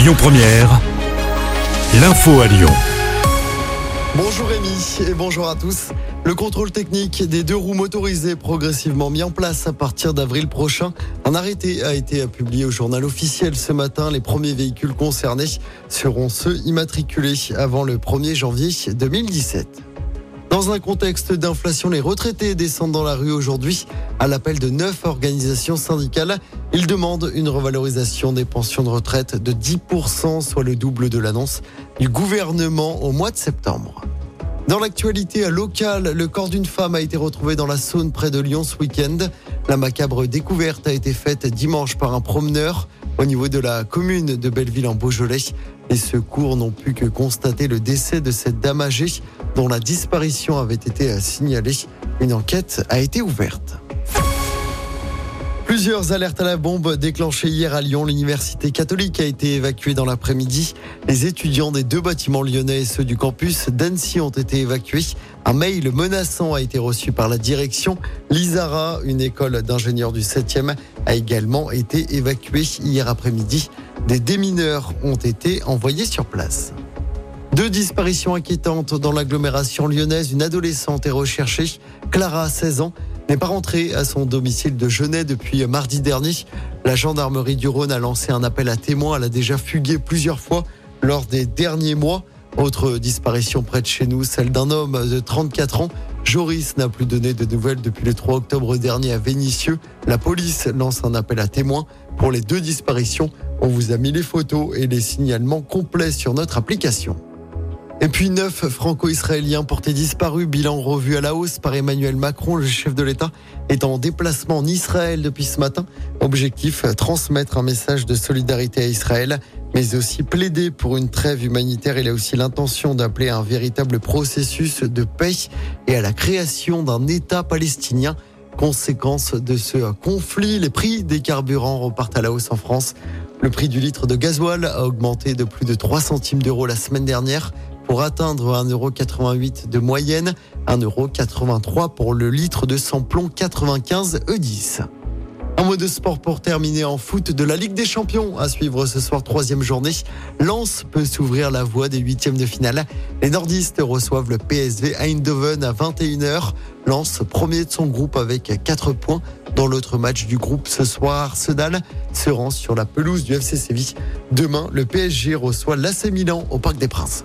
Lyon Première, l'info à Lyon. Bonjour Rémi et bonjour à tous. Le contrôle technique des deux roues motorisées progressivement mis en place à partir d'avril prochain. Un arrêté a été publié au journal officiel ce matin. Les premiers véhicules concernés seront ceux immatriculés avant le 1er janvier 2017. Dans un contexte d'inflation, les retraités descendent dans la rue aujourd'hui à l'appel de neuf organisations syndicales. Ils demandent une revalorisation des pensions de retraite de 10%, soit le double de l'annonce du gouvernement au mois de septembre. Dans l'actualité locale, le corps d'une femme a été retrouvé dans la Saône près de Lyon ce week-end. La macabre découverte a été faite dimanche par un promeneur au niveau de la commune de Belleville en Beaujolais. Les secours n'ont pu que constater le décès de cette dame âgée dont la disparition avait été signalée. Une enquête a été ouverte. Plusieurs alertes à la bombe déclenchées hier à Lyon. L'université catholique a été évacuée dans l'après-midi. Les étudiants des deux bâtiments lyonnais et ceux du campus d'Annecy ont été évacués. Un mail menaçant a été reçu par la direction. L'ISARA, une école d'ingénieurs du 7e, a également été évacuée hier après-midi. Des démineurs ont été envoyés sur place. Deux disparitions inquiétantes dans l'agglomération lyonnaise. Une adolescente est recherchée. Clara, 16 ans, n'est pas rentrée à son domicile de Genève depuis mardi dernier. La gendarmerie du Rhône a lancé un appel à témoins. Elle a déjà fugué plusieurs fois lors des derniers mois. Autre disparition près de chez nous, celle d'un homme de 34 ans. Joris n'a plus donné de nouvelles depuis le 3 octobre dernier à Vénissieux. La police lance un appel à témoins pour les deux disparitions. On vous a mis les photos et les signalements complets sur notre application. Et puis neuf franco-israéliens portés disparus, bilan revu à la hausse par Emmanuel Macron, le chef de l'État, est en déplacement en Israël depuis ce matin. Objectif, transmettre un message de solidarité à Israël, mais aussi plaider pour une trêve humanitaire. Il a aussi l'intention d'appeler à un véritable processus de paix et à la création d'un État palestinien. Conséquence de ce conflit, les prix des carburants repartent à la hausse en France. Le prix du litre de gasoil a augmenté de plus de 3 centimes d'euros la semaine dernière pour atteindre 1,88€ de moyenne, 1,83€ pour le litre de samplon 95 E10. Un mot de sport pour terminer en foot de la Ligue des Champions à suivre ce soir troisième journée. Lens peut s'ouvrir la voie des huitièmes de finale. Les nordistes reçoivent le PSV Eindhoven à 21h. Lens premier de son groupe avec 4 points. Dans l'autre match du groupe ce soir, Sedal se rend sur la pelouse du FC Séville. Demain, le PSG reçoit l'AC Milan au Parc des Princes.